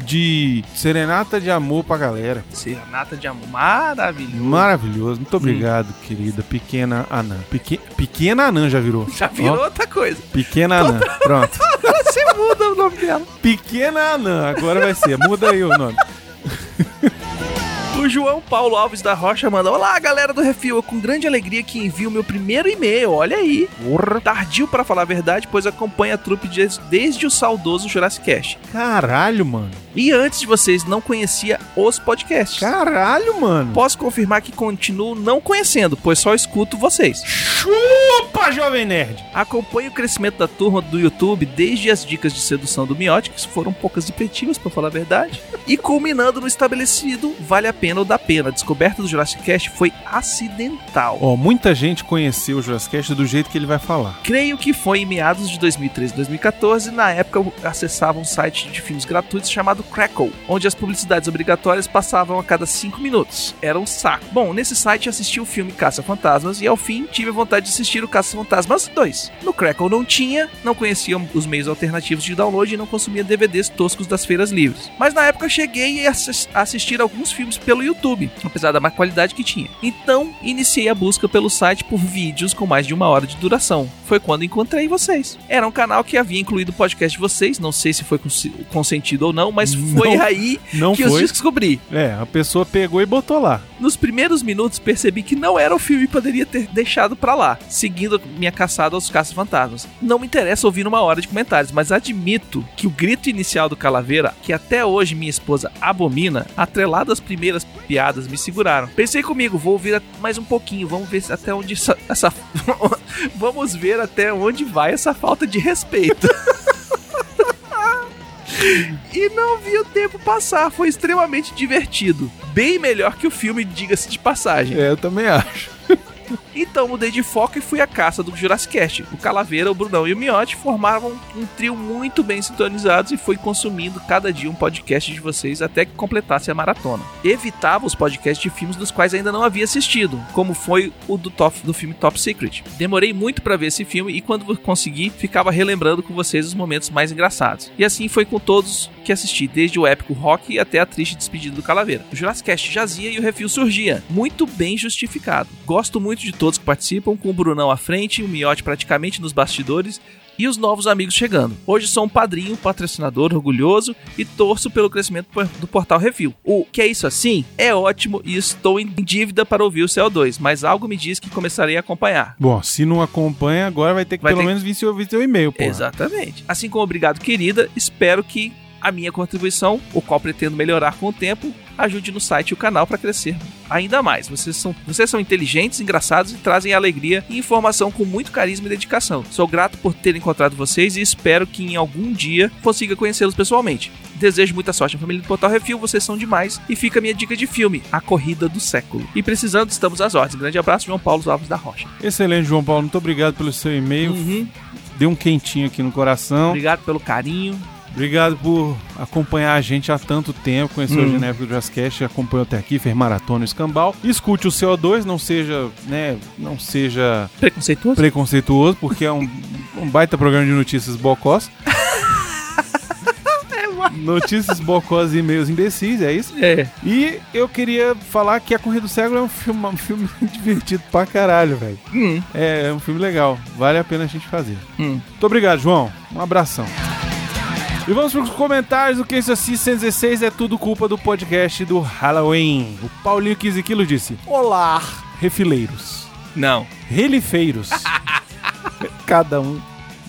de serenata de amor pra galera. Serenata de amor. Maravilhoso. Maravilhoso. Muito Hum. obrigado, querida pequena anã. Peque- pequena anã já virou. Já virou Ó, outra coisa. pequena anã. Pronto. Você muda o nome dela. Pequena anã, agora vai ser. Muda aí o nome. O João Paulo Alves da Rocha manda: Olá, galera do Refil. Com grande alegria que envio meu primeiro e-mail. Olha aí. Tardio para falar a verdade, pois acompanho a trupe desde, desde o saudoso Jurassic Cast. Caralho, mano. E antes de vocês, não conhecia os podcasts. Caralho, mano. Posso confirmar que continuo não conhecendo, pois só escuto vocês. Chupa, Jovem Nerd. Acompanho o crescimento da turma do YouTube desde as dicas de sedução do Miotti, que foram poucas e petitivas, pra falar a verdade, e culminando no estabelecido Vale a Pena ou Dá Pena. A descoberta do Jurassic Cast foi acidental. Ó, muita gente conheceu o Jurassic Cast do jeito que ele vai falar. Creio que foi em meados de 2013 e 2014. Na época, eu acessava um site de filmes gratuitos chamado Crackle, onde as publicidades obrigatórias passavam a cada 5 minutos. Era um saco. Bom, nesse site assisti o filme Caça Fantasmas e ao fim tive a vontade de assistir o Caça Fantasmas 2. No Crackle não tinha, não conhecia os meios alternativos de download e não consumia DVDs toscos das feiras livres. Mas na época cheguei a assistir alguns filmes pelo pelo YouTube, apesar da má qualidade que tinha. Então, iniciei a busca pelo site por vídeos com mais de uma hora de duração. Foi quando encontrei vocês. Era um canal que havia incluído o podcast de vocês, não sei se foi consentido ou não, mas foi Não, aí não que foi. eu descobri. É, a pessoa pegou e botou lá. Nos primeiros minutos percebi que não era o filme e poderia ter deixado pra lá, seguindo minha caçada aos caça-fantasmas. Não me interessa ouvir uma hora de comentários, mas admito que o grito inicial do Calaveira, que até hoje minha esposa abomina, atrelado às primeiras piadas, me seguraram. Pensei comigo, vou ouvir mais um pouquinho, vamos ver até onde essa, essa- vamos ver até onde vai essa falta de respeito. E não vi o tempo passar, foi extremamente divertido. Bem melhor que o filme, diga-se de passagem. É, eu também acho. Então mudei de foco e fui à caça do Jurassic Cast. O Calaveira, o Brunão e o Miotti formavam um trio muito bem sintonizados e fui consumindo cada dia um podcast de vocês até que completasse a maratona. Evitava os podcasts de filmes dos quais ainda não havia assistido, como foi o do, top, do filme Top Secret. Demorei muito para ver esse filme e quando consegui, ficava relembrando com vocês os momentos mais engraçados. E assim foi com todos que assisti, desde o épico rock até a triste despedida do Calaveira. O Jurassic Cast jazia e o refil surgia, muito bem justificado. Gosto muito de todos que participam, com o Brunão à frente, o Miotti praticamente nos bastidores e os novos amigos chegando. Hoje sou um padrinho, patrocinador orgulhoso e torço pelo crescimento do portal Refil. O que é isso assim? É ótimo e estou em dívida para ouvir o CO2, mas algo me diz que começarei a acompanhar. Bom, se não acompanha, agora vai ter que Vai pelo ter- menos vir seu, vir seu e-mail, pô. Exatamente. Assim como obrigado, querida, espero que a minha contribuição, o qual pretendo melhorar com o tempo, ajude no site e o canal para crescer ainda mais. Vocês são, vocês são inteligentes, engraçados e trazem alegria e informação com muito carisma e dedicação. Sou grato por ter encontrado vocês e espero que em algum dia consiga conhecê-los pessoalmente. Desejo muita sorte na família do Portal Refil, vocês são demais. E fica a minha dica de filme, A Corrida do Século. E precisando, estamos às ordens. Grande abraço, João Paulo Alves da Rocha. Excelente, João Paulo. Muito obrigado pelo seu e-mail. Uhum. Deu um quentinho aqui no coração. Obrigado pelo carinho. Obrigado por acompanhar a gente há tanto tempo, conheceu Hum. o Genérico do Jazzcast, acompanhou até aqui, fez maratona e escambau. Escute o CO2, não seja, né, não seja Preconceituoso? preconceituoso, porque é um, um baita programa de notícias bocós. Notícias bocós e e-mails imbecis, é isso? É. E eu queria falar que A Corrida do Século é um filme, um filme divertido pra caralho, velho. Hum, É, é um filme legal, vale a pena a gente fazer. hum. Muito obrigado, João. Um abração. E vamos para os comentários do Que Isso Assim 116 é tudo culpa do podcast do Halloween. O Paulinho 15 quilos disse: Olá, refileiros, Não. relifeiros. Cada um.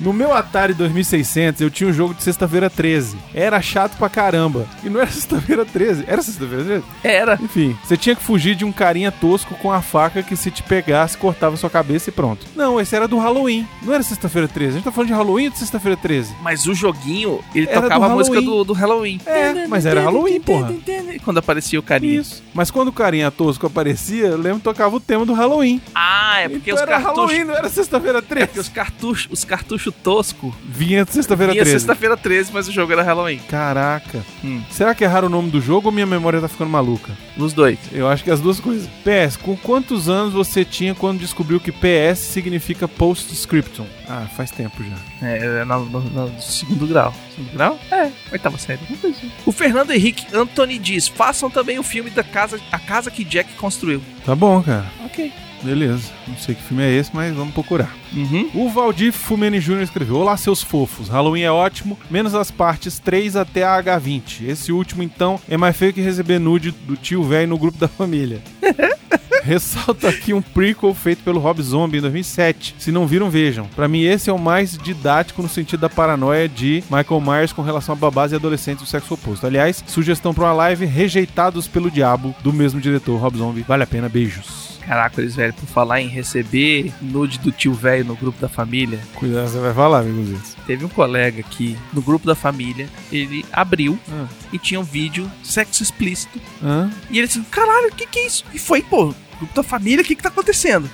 No meu Atari 2600 eu tinha um jogo de sexta-feira 13. Era chato pra caramba. E não era sexta-feira 13, era sexta-feira 13? Era. Enfim, você tinha que fugir de um carinha tosco com a faca que se te pegasse, cortava sua cabeça e pronto. Não, esse era do Halloween. Não era sexta-feira 13. A gente tá falando de Halloween ou de sexta-feira 13? Mas o joguinho, ele Era tocava a música do, do Halloween. É, mas era Halloween, porra. Quando aparecia o carinha. Isso. Mas quando o carinha tosco aparecia, eu lembro que tocava o tema do Halloween. Ah, é porque então os era cartuchos. Halloween, não era sexta-feira É porque 13. os cartuchos, os cartuchos tosco Vinha sexta-feira vinha 13. sexta-feira 13, mas o jogo era Halloween. Caraca. Hum. Será que erraram o nome do jogo ou minha memória tá ficando maluca? Nos dois. Eu acho que as duas coisas. PS, com quantos anos você tinha quando descobriu que PS significa Postscriptum? Ah, faz tempo já. É, é no, no- no segundo grau. Segundo grau? É, oitava série. assim. O Fernando Henrique Anthony diz: façam também o filme da casa, a casa que Jack construiu. Tá bom, cara. Ok. Beleza. Não sei que filme é esse, mas vamos procurar. Uhum. O Valdir Fumeni Jr. escreveu: Olá, seus fofos. Halloween é ótimo, menos as partes 3 até a H20. Esse último, então, é mais feio que receber nude do tio velho no grupo da família. Ressalto aqui um prequel feito pelo Rob Zombie em 2007. Se não viram, vejam. Pra mim, esse é o mais didático no sentido da paranoia de Michael Myers com relação a babás e adolescentes do sexo oposto. Aliás, sugestão pra uma live Rejeitados pelo Diabo, do mesmo diretor, Rob Zombie. Vale a pena, beijos. Caraca, eles velho, por falar em receber nude do tio velho no grupo da família, Cuidado, você vai falar, amigos. teve um colega aqui no grupo da família, ele abriu Ah. e tinha um vídeo sexo explícito. Hã? E ele disse: caralho, o que que é isso? E foi, pô, grupo da família, o que que tá acontecendo?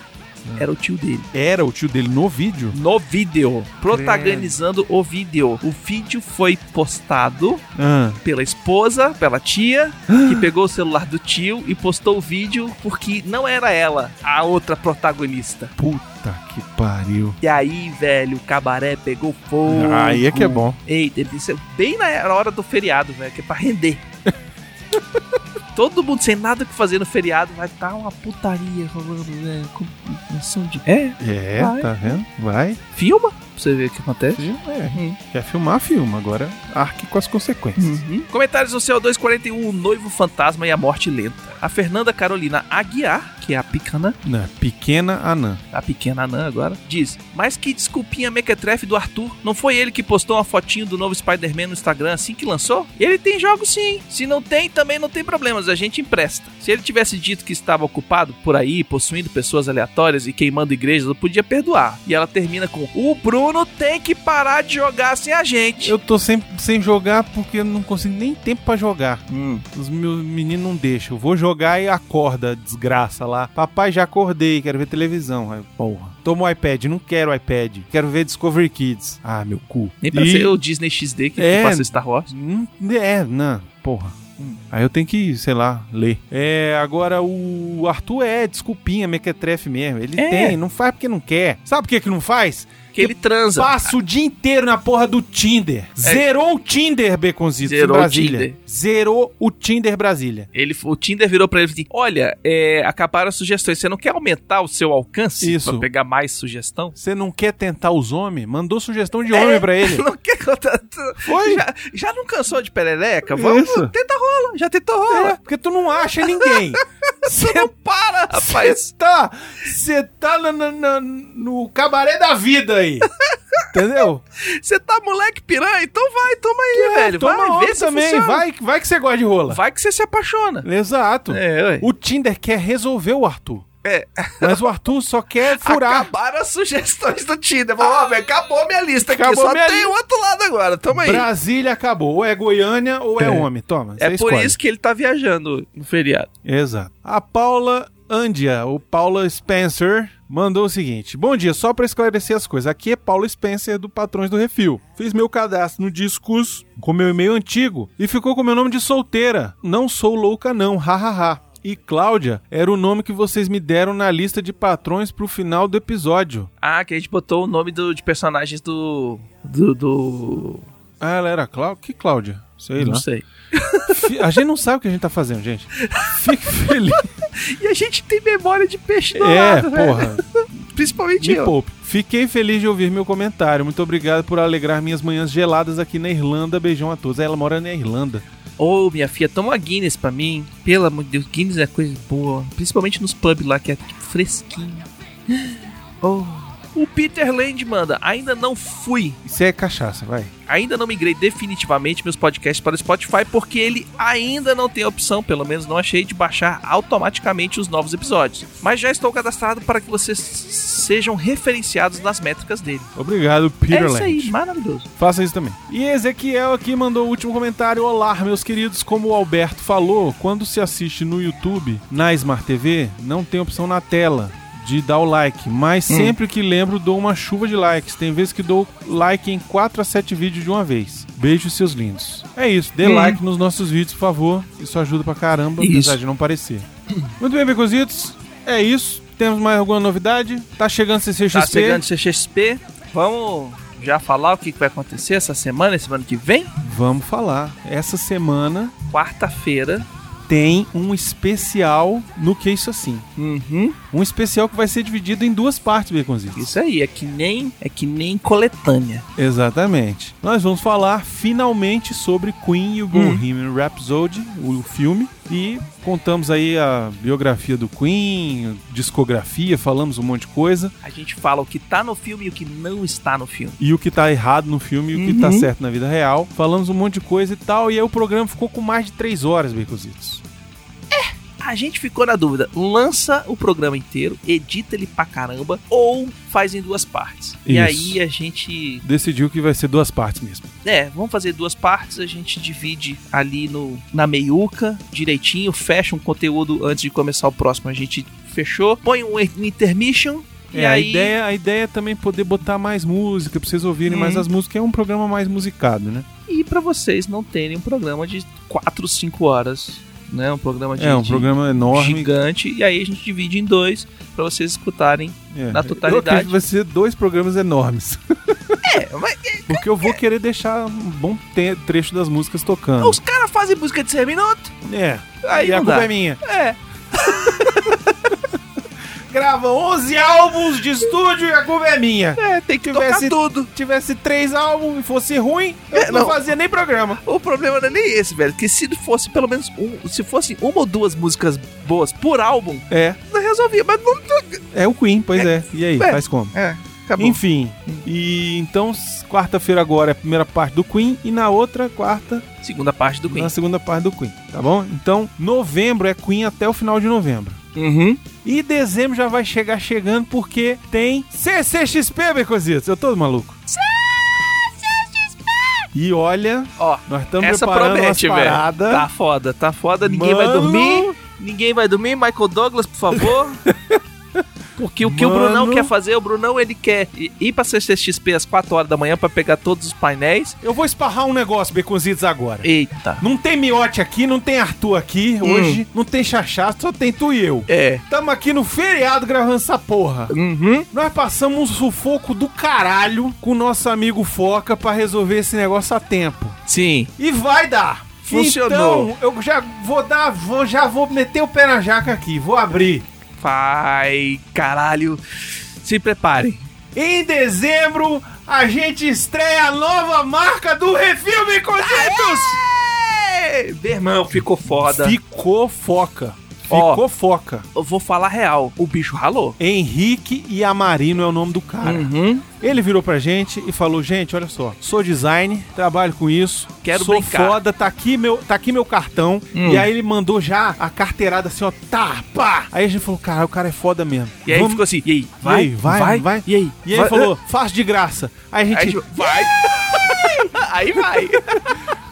Era o tio dele. Era o tio dele no vídeo? No vídeo, protagonizando o vídeo. O vídeo foi postado Ah. pela esposa, pela tia, que pegou o celular do tio e postou o vídeo porque não era ela a outra protagonista. Puta que pariu. E aí, velho, o cabaré pegou fogo. Aí é que é bom. Eita, ele disse bem na hora do feriado, velho, que é pra render. Todo mundo sem nada que fazer no feriado vai estar uma putaria rolando, né? Com de. É, É, Vai. tá vendo? Vai. filma pra você ver o que acontece. É. Hum. Quer filmar, filma. Agora arque com as consequências. Uhum. Comentários no CO241, o noivo fantasma e a morte lenta. A Fernanda Carolina Aguiar, que é a picana, Não, pequena anã. a pequena anã agora, diz: Mas que desculpinha mequetrefe do Arthur. Não foi ele que postou uma fotinho do novo Spider-Man no Instagram assim que lançou? Ele tem jogos sim. Se não tem, também não tem problemas, a gente empresta. Se ele tivesse dito que estava ocupado por aí, possuindo pessoas aleatórias e queimando igrejas, eu podia perdoar. E ela termina com: O Bruno tem que parar de jogar sem a gente. Eu tô sem, sem jogar porque eu não consigo nem tempo pra jogar. Hum. Os meus meninos não deixam. Eu vou jogar e acorda, desgraça lá. Papai, já acordei, quero ver televisão. Aí, porra. Toma o iPad, não quero iPad. Quero ver Discovery Kids. Ah, meu cu. Nem pra E- ser o Disney XD que É. passa Star Wars. Hum, É, não, porra. Aí eu tenho que, sei lá, ler. É, agora o Arthur é desculpinha, mequetrefe mesmo. Ele É. tem, não faz porque não quer. Sabe por que que não faz? Que ele transa. Passa o dia inteiro na porra do Tinder. Zerou o Tinder, Baconzitos, em É. Zerou o Brasília. Tinder. Zerou o Tinder Brasília. Ele, o Tinder virou pra ele e falou assim: Olha, é, acabaram as sugestões. Você não quer aumentar o seu alcance Isso. pra pegar mais sugestão? Você não quer tentar os homens? Mandou sugestão de homem pra ele. Não quer. Foi? Já, já não cansou de perereca? Vamos, Isso. tenta rola. Já tentou É, rola. porque tu não acha ninguém. Você não para, rapaz. Você tá, você tá na- na- na- no cabaré da vida aí. Entendeu? Você tá moleque piranha? Então vai, toma aí, velho. É, Toma vai, vê se também. funciona. Vai, vai que você gosta de rola. Vai que você se apaixona. Exato. É. O Tinder quer resolver o Arthur. É. Mas o Arthur só quer furar. Acabaram as sugestões do Tinder. Lá, velho. Acabou minha lista aqui. Acabou Só minha tem li- o outro lado agora. Toma aí. Brasília acabou. Ou é Goiânia ou é, É. homem. Toma. É por escolhe. isso que ele tá viajando no feriado. Exato. A Paula Andia, ou Paula Spencer, mandou o seguinte: Bom dia, só pra esclarecer as coisas. Aqui é Paula Spencer do Patrões do Refil. Fiz meu cadastro no Discus com meu e-mail antigo e ficou com meu nome de solteira. Não sou louca, não, hahaha. E Cláudia era o nome que vocês me deram na lista de patrões pro final do episódio. Ah, que a gente botou o nome do, de personagens do. Do. do... Ah, ela era Cláudia? Que Cláudia? Sei Não lá. sei. A gente não sabe o que a gente tá fazendo, gente. Fique feliz. E a gente tem memória de peixe do É, lado, velho. porra. Principalmente Me eu. poupe. Fiquei feliz de ouvir meu comentário. Muito obrigado por alegrar minhas manhãs geladas aqui na Irlanda. Beijão a todos. Ela mora na Irlanda. Ô, minha filha, toma uma Guinness pra mim. Pelo amor de Deus, Guinness é coisa boa. Principalmente nos pubs lá, que é fresquinho. Oh. O Peter Land manda, ainda não fui Isso é cachaça, vai. ainda não migrei definitivamente meus podcasts para o Spotify porque ele ainda não tem a opção, pelo menos não achei, de baixar automaticamente os novos episódios. Mas já estou cadastrado para que vocês sejam referenciados nas métricas dele. Obrigado, é Peter isso Land. aí, maravilhoso. Faça isso também. E Ezequiel aqui mandou o último comentário. Olá, meus queridos. Como o Alberto falou, quando se assiste no YouTube, na Smart TV, não tem opção na tela de dar o like. Mas Hum. sempre que lembro, dou uma chuva de likes. Tem vezes que dou like em 4 a 7 vídeos de uma vez. Beijos, seus lindos. É isso. Dê Hum. like nos nossos vídeos, por favor. Isso ajuda pra caramba, Isso. apesar de não parecer. Muito bem, Becositos. É isso. Temos mais alguma novidade? Tá chegando CCXP. Tá chegando CXP. Vamos já falar o que vai acontecer essa semana, semana que vem? Vamos falar. Essa semana Quarta-feira. Tem um especial no Que Isso Assim. Uhum. Um especial que vai ser dividido em duas partes, Baconzitos. Isso aí, é que nem é que nem coletânea. Exatamente. Nós vamos falar finalmente sobre Queen e o Bohemian Rhapsody, o filme. E contamos aí a biografia do Queen, discografia, falamos um monte de coisa. A gente fala o que tá no filme e o que não está no filme. E o que tá errado no filme e o que Uhum. tá certo na vida real. Falamos um monte de coisa e tal. E aí o programa ficou com mais de três horas, Baconzitos. A gente ficou na dúvida, lança o programa inteiro, edita ele pra caramba ou faz em duas partes. E Isso. aí a gente, Decidiu que vai ser duas partes mesmo. é, vamos fazer duas partes, a gente divide ali no na meiuca, direitinho, fecha um conteúdo antes de começar o próximo, a gente fechou, põe um intermission e É, a, aí ideia, a ideia é também poder botar mais música, pra vocês ouvirem Uhum. mais as músicas. É um programa mais musicado, né? e pra vocês não terem um programa de 4, 5 horas, né? Um programa de, é um de- programa enorme. gigante e aí a gente divide em dois pra vocês escutarem É. na Eu totalidade. acredito que vai ser dois programas enormes. É, mas Porque eu vou querer deixar um bom trecho das músicas tocando. os caras fazem música de 100 minutos. É. Aí e a culpa dá. é minha. É. Grava 11 álbuns de estúdio e a culpa é minha. É, tem que Tivesse- tocar tudo. tivesse três álbuns e fosse ruim, eu É, não, não. fazia nem programa. O problema não é nem esse, velho. Que se fosse pelo menos um. Se fosse uma ou duas músicas boas por álbum, É, não resolvia. Mas não. é o Queen, pois é. E aí, É. faz como? É, acabou. Enfim, e então quarta-feira agora é a primeira parte do Queen e na outra quarta Segunda parte do Queen. na segunda parte do Queen, tá bom? Então, novembro é Queen até o final de novembro. Uhum. E dezembro já vai chegar chegando porque tem CCXP, Becositos. Eu tô maluco. E olha, Ó, nós estamos essa preparando promete, velho. Tá foda, tá foda. Ninguém vai Mano. dormir. Ninguém vai dormir. Michael Douglas, por favor. Porque o que o Mano. Brunão quer fazer, o Brunão ele quer ir pra CCXP às 4 horas da manhã pra pegar todos os painéis. Eu vou esparrar um negócio, Becositos, agora. Eita. Não tem Miote aqui, não tem Arthur aqui Hum. hoje, não tem Chachá, só tem tu e eu. É. Tamo aqui no feriado gravando essa porra. Uhum. Nós passamos um sufoco do caralho com o nosso amigo Foca pra resolver esse negócio a tempo. Sim. E vai dar. Funcionou. Então, eu já vou dar, vou, já vou meter o pé na jaca aqui, vou abrir. Vai, caralho. Se preparem. Em dezembro, a gente estreia a nova marca do Refil Becositos! Ei, Meu irmão, ficou foda. Ficou foca. Ficou foca. Eu vou falar real. O bicho ralou. Henrique Yamarino é o nome do cara. Uhum. Ele virou pra gente e falou: Gente, olha só, sou design, trabalho com isso, Quero sou brincar." foda, tá aqui meu, tá aqui meu cartão. Hum. E aí ele mandou já a carteirada assim, ó, tá, pá. Aí a gente falou: Cara, o cara é foda mesmo. E aí Vamos- ficou assim, e aí? E aí, vai, vai? E aí? E aí Vai- ele falou: Faço de graça. Aí a gente. Aí, vai. aí vai.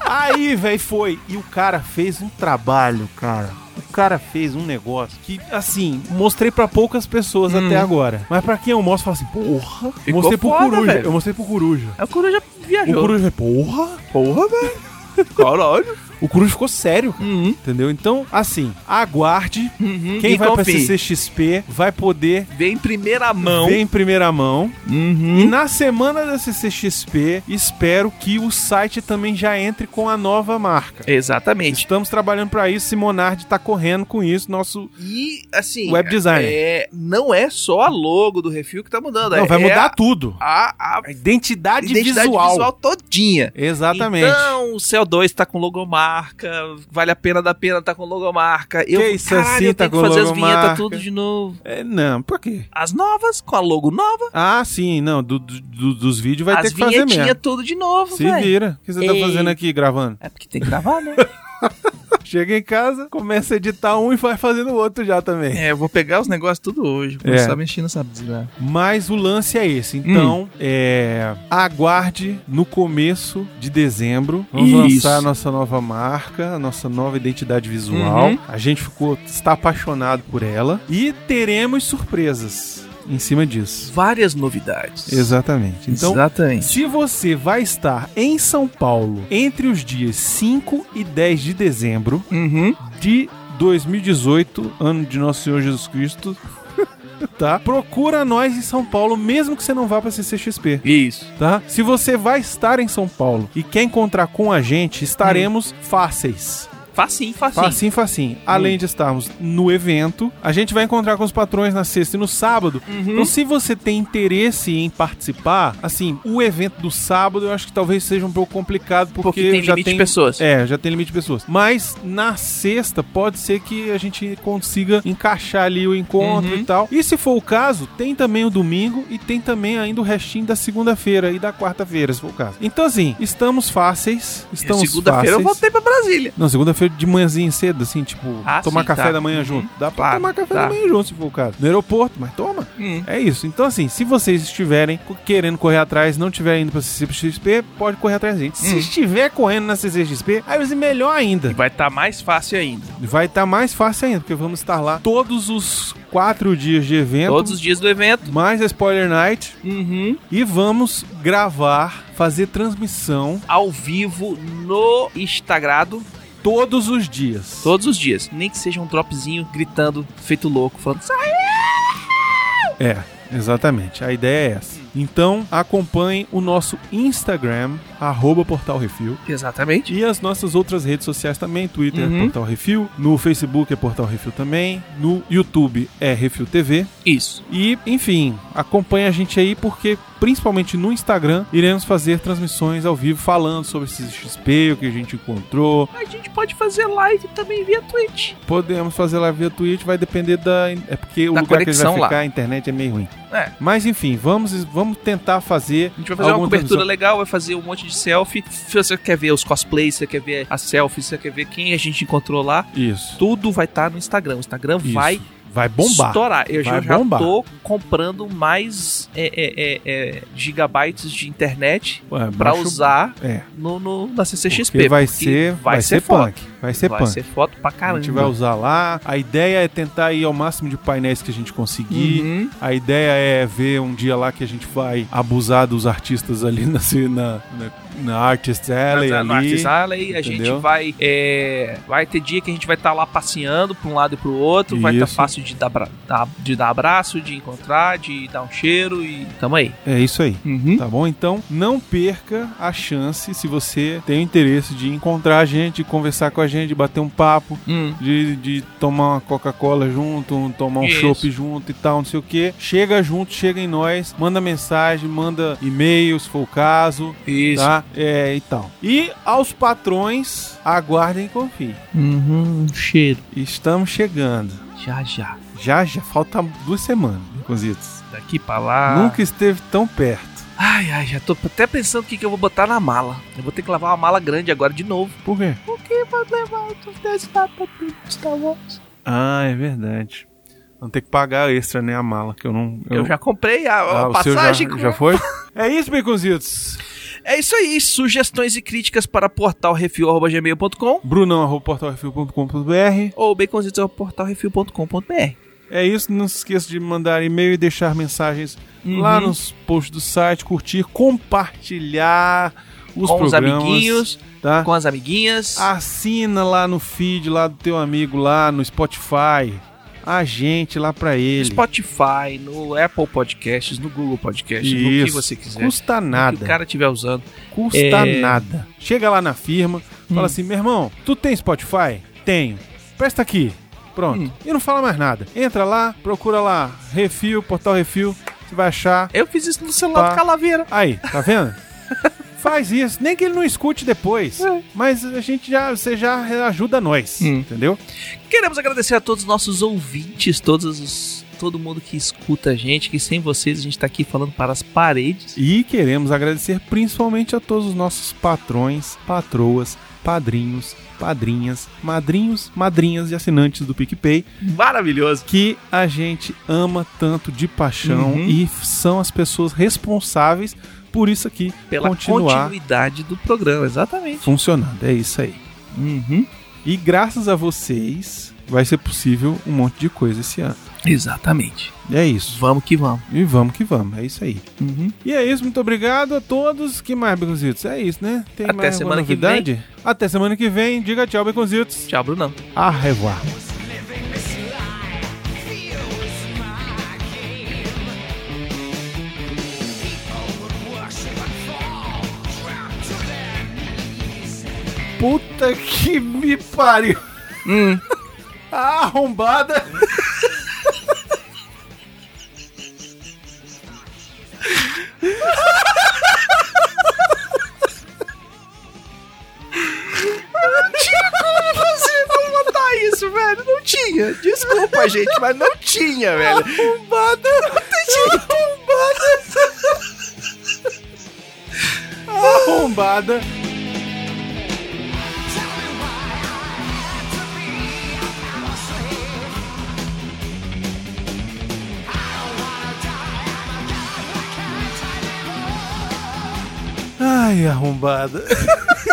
Aí, velho, foi. E o cara fez um trabalho, cara. O cara fez um negócio que, assim, mostrei pra poucas pessoas Hum. até agora. Mas pra quem eu mostro, fala assim, porra. Ficou mostrei pro foda, Coruja. velho. Eu mostrei pro Coruja. Aí o Coruja O viajou. Coruja, porra. Porra, velho. Caralho. O Coruja ficou sério. Uhum. Entendeu? Então, assim, aguarde. Uhum. Quem E vai pra confie. CCXP vai poder Vem em primeira mão. ver em primeira mão. Uhum. E na semana da CCXP, espero que o site também já entre com a nova marca. Exatamente. Estamos trabalhando pra isso. Simonardi tá correndo com isso. Nosso. E, assim... Web designer. É, não é só a logo do Refil que tá mudando. Não, é, vai é mudar tudo. a, a A identidade, identidade visual. visual. todinha. Exatamente. Então, o CO2 tá com logomarca, vale a pena da pena tá com logomarca. Eu, Que isso caralho, assim eu tá tenho que fazer as logomarca? vinhetas tudo de novo. É, não, por quê? As novas, com a logo nova, Ah, sim, não. do- do- dos vídeos vai as ter que fazer vinhetinhas mesmo. tudo de novo, Se velho. vira. O que você tá Ei. fazendo aqui gravando? É porque tem que gravar, né? Chega em casa, começa a editar um e vai fazendo o outro já também. é, eu vou pegar os negócios tudo hoje, vou É. começar mexendo nessa desgraça. Mas o lance é esse. Então, Hum. é, aguarde no começo de dezembro. Vamos Isso. lançar a nossa nova marca, a nossa nova identidade visual. Uhum. A gente ficou, está apaixonado por ela. E teremos surpresas em cima disso. Várias novidades. Exatamente. Então, Exatamente. se você vai estar em São Paulo entre os dias 5 e 10 de dezembro Uhum. de 2018, ano de Nosso Senhor Jesus Cristo, tá? Procura nós em São Paulo, mesmo que você não vá pra CCXP. Isso. Tá? Se você vai estar em São Paulo e quer encontrar com a gente, estaremos fáceis. Facinho, facinho. Facinho, facinho. Além de estarmos no evento, a gente vai encontrar com os patrões na sexta e no sábado. Uhum. Então, se você tem interesse em participar, assim, o evento do sábado eu acho que talvez seja um pouco complicado porque, Porque tem já limite tem de pessoas. É, já tem limite de pessoas. Mas na sexta pode ser que a gente consiga encaixar ali o encontro Uhum. e tal. E se for o caso, tem também o domingo e tem também ainda o restinho da segunda-feira e da quarta-feira, se for o caso. Então assim, estamos fáceis, estamos Segunda-feira eu voltei pra Brasília. Não, segunda-feira de manhãzinho cedo, assim, tipo, Ah, tomar sim, café tá. da manhã Uhum. junto. Dá pra Claro, tomar café tá. da manhã junto, se for o caso. No aeroporto, mas toma. Hum. É isso. Então, assim, se vocês estiverem querendo correr atrás, não estiverem indo pra CCXP, pode correr atrás da gente. Se Hum. estiver correndo na CCXP, aí vai ser melhor ainda. E vai estar mais fácil ainda. Vai estar mais fácil ainda, porque vamos estar lá todos os quatro dias de evento. Todos os dias do evento. Mais a Spoiler Night. Uhum. E vamos gravar, fazer transmissão Ao vivo no Instagram todos os dias. todos os dias. Nem que seja um dropzinho gritando, feito louco, falando. É. Exatamente, a ideia é essa. Então, acompanhe o nosso Instagram, arroba Portal Refil. Exatamente. E as nossas outras redes sociais também, Twitter é Uhum. Portal Refil, no Facebook é Portal Refil também, no YouTube é Refil TV. Isso. E, enfim, acompanhe a gente aí porque, principalmente no Instagram, iremos fazer transmissões ao vivo falando sobre esses XP, o que a gente encontrou. A gente pode fazer live também via Twitch. Podemos fazer lá via Twitch, vai depender da. É porque o Da lugar que ele vai conexão lá. ficar, a internet é meio ruim. É. Mas enfim, vamos, vamos tentar fazer. A gente vai fazer uma cobertura transmissão. legal, vai fazer um monte de selfie. Se você quer ver os cosplays, você quer ver as selfies, se você quer ver quem a gente encontrou lá, Isso. tudo vai estar no Instagram. O Instagram Isso. vai Vai bombar. estourar. Eu já, Vai já bombar. tô comprando mais é, é, é, é, gigabytes de internet o- usar É. no, no, na CCXP. Porque vai porque ser, vai ser foto. punk. Vai ser vai punk. ser foto pra A caramba. gente vai usar lá. A ideia é tentar ir ao máximo de painéis que a gente conseguir. Uhum. A ideia é ver um dia lá que a gente vai abusar dos artistas ali na, na, na, na Artist Alley. Na- ali. Artist Alley, a gente entendeu? vai. é, vai ter dia que a gente vai estar lá passeando pra um lado e pro outro. Vai estar Isso. fácil de dar, de dar abraço, de encontrar, de dar um cheiro e tamo aí. É isso aí. Uhum. Tá bom? Então, não perca a chance, se você tem o interesse de encontrar a gente, de conversar com a gente, de bater um papo, Hum. de, de tomar uma Coca-Cola junto, um- tomar um chopp junto e tal, não sei o que. Chega junto, chega em nós, manda mensagem, manda e-mail, se for o caso, Isso. tá? É, e tal. E aos patrões, aguardem e confiem. Uhum. Um cheiro. Estamos chegando. Já, já. Já, já falta duas semanas, Baconzitos. Daqui pra lá. Nunca esteve tão perto. Ai, ai, já tô até pensando o que, que eu vou botar na mala. Eu vou ter que lavar uma mala grande agora de novo. Por quê? Por que vou levar os 10 papas do Star Wars? Ah, é verdade. Vamos ter que pagar extra, né, a mala, que eu não... Eu, já comprei a, a Ah, passagem. já, já foi? é isso, Baconzitos. É isso aí. Sugestões e críticas para portalrefil.gmail.com Brunão, arroba portalrefil.com.br. ou baconzitos.portalrefil.com.br. É isso, não se esqueça de mandar e-mail e deixar mensagens lá Uhum. nos posts do site, curtir, compartilhar os com os programas. amiguinhos, tá? com as amiguinhas. Assina lá no feed lá do teu amigo lá no Spotify. A gente lá pra no ele. Spotify, no Apple Podcasts, no Google Podcasts, no que Isso. você quiser. Custa que o nada. cara estiver usando. Custa É. nada. Chega lá na firma, fala Hum. assim: meu irmão, tu tem Spotify? Tenho. Presta aqui. Pronto. Hum. E não fala mais nada. Entra lá, procura lá, Refil, Portal Refil. Você vai achar. Eu fiz isso no celular Tá. do Calaveira. Aí, tá vendo? Faz isso, nem que ele não escute depois. É. Mas a gente já, você já ajuda nós, Hum. entendeu? Queremos agradecer a todos os nossos ouvintes, todos os, todo mundo que escuta a gente, que sem vocês a gente tá aqui falando para as paredes. E queremos agradecer principalmente a todos os nossos patrões, patroas, padrinhos, padrinhas, madrinhos, madrinhas e assinantes do PicPay, Maravilhoso. que a gente ama tanto de paixão Uhum. e são as pessoas responsáveis por isso aqui Pela continuar continuidade do programa, exatamente. funcionando. É isso aí. Uhum. E graças a vocês vai ser possível um monte de coisa esse ano. Exatamente. É isso. Vamos que vamos. E vamos que vamos, é isso aí. Uhum. E é isso, muito obrigado a todos. Que mais, Beconzitos? É isso, né? Tem Até semana que novidade? Até semana que vem. Diga tchau, Beconzitos. Tchau, Brunão. A revoar. Puta que me pariu. Hum. A arrombada. Não isso, velho. Não tinha. Desculpa, gente, mas não tinha, velho. Arrombada. Arrombada. Arrombada. Ai, arrombada.